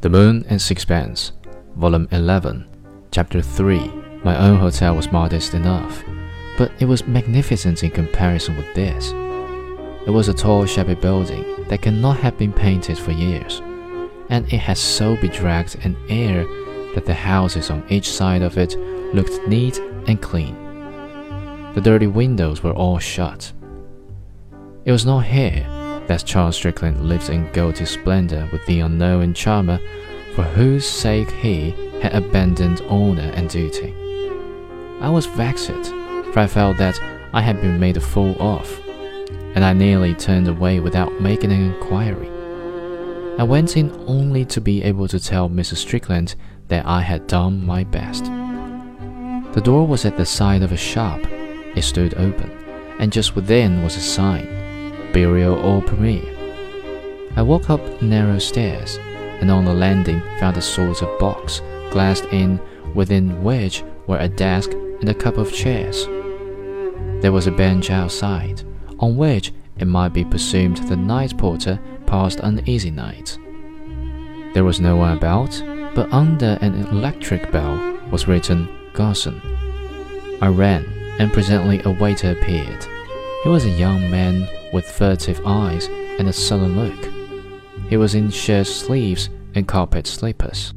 The Moon and Sixpence, Volume 11, Chapter 3. My own hotel was modest enough, but it was magnificent in comparison with this. It was a tall, shabby building that cannot have been painted for years, and it had so bedraggled an air that the houses on each side of it looked neat and clean. The dirty windows were all shut. It was not here that Charles Strickland lived in gaudy splendor with the unknown charmer for whose sake he had abandoned honor and duty. I was vexed, for I felt that I had been made a fool of, and I nearly turned away without making an inquiry. I went in only to be able to tell Mrs. Strickland that I had done my best. The door was at the side of a shop. It stood open, and just within was a sign Bureau au premier. I walked up narrow stairs, and on the landing found a sort of box, glassed in, within which were a desk and a couple of chairs. There was a bench outside, on which it might be presumed the night porter passed an easy night. There was no one about, but under an electric bell was written Garcon. I ran, and presently a waiter appeared. He was a young man with furtive eyes and a sullen look. He was in shirt sleeves and carpet slippers.